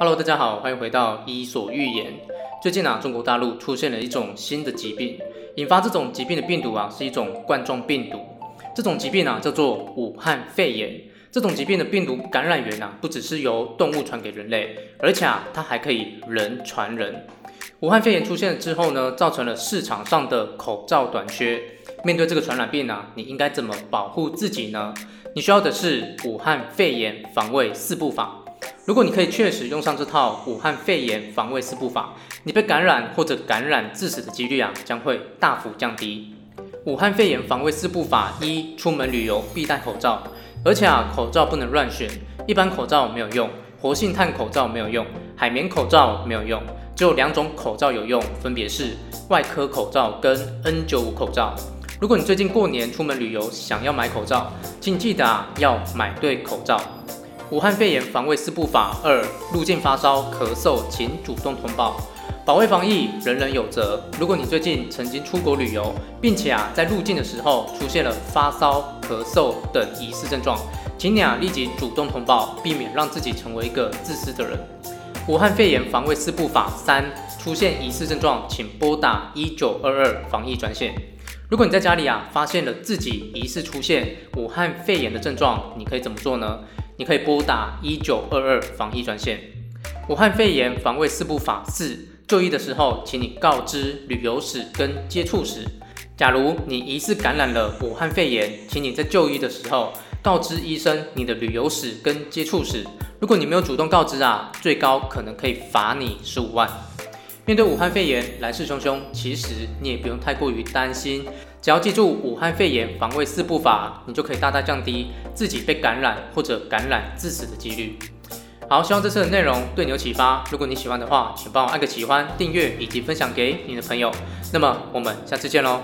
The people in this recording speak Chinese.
Hello，大家好，欢迎回到伊索寓言。最近啊，中国大陆出现了一种新的疾病，引发这种疾病的病毒啊，是一种冠状病毒。这种疾病啊，叫做武汉肺炎。这种疾病的病毒感染源啊，不只是由动物传给人类，而且啊，它还可以人传人。武汉肺炎出现了之后呢，造成了市场上的口罩短缺。面对这个传染病啊，你应该怎么保护自己呢？你需要的是武汉肺炎防卫四步法。如果你可以确实用上这套武汉肺炎防卫四步法，你被感染或者感染致死的几率啊，将会大幅降低。武汉肺炎防卫四步法一：出门旅游必戴口罩，而且啊，口罩不能乱选，一般口罩没有用，活性炭口罩没有用，海绵口罩没有用，只有两种口罩有用，分别是外科口罩跟 N95 口罩。如果你最近过年出门旅游想要买口罩，请记得啊，要买对口罩。武汉肺炎防卫四步法二：入境发烧、咳嗽，请主动通报。保卫防疫，人人有责。如果你最近曾经出国旅游，并且啊在入境的时候出现了发烧、咳嗽等疑似症状，请你啊立即主动通报，避免让自己成为一个自私的人。武汉肺炎防卫四步法三：出现疑似症状，请拨打一九二二防疫专线。如果你在家里啊发现了自己疑似出现武汉肺炎的症状，你可以怎么做呢？你可以拨打一九二二防疫专线。武汉肺炎防卫四部法四：就医的时候，请你告知旅游史跟接触史。假如你疑似感染了武汉肺炎，请你在就医的时候告知医生你的旅游史跟接触史。如果你没有主动告知啊，最高可能可以罚你十五万。面对武汉肺炎来势汹汹，其实你也不用太过于担心，只要记住武汉肺炎防卫四步法，你就可以大大降低自己被感染或者感染致死的几率。好，希望这次的内容对你有启发。如果你喜欢的话，请帮我按个喜欢、订阅以及分享给你的朋友。那么我们下次见喽。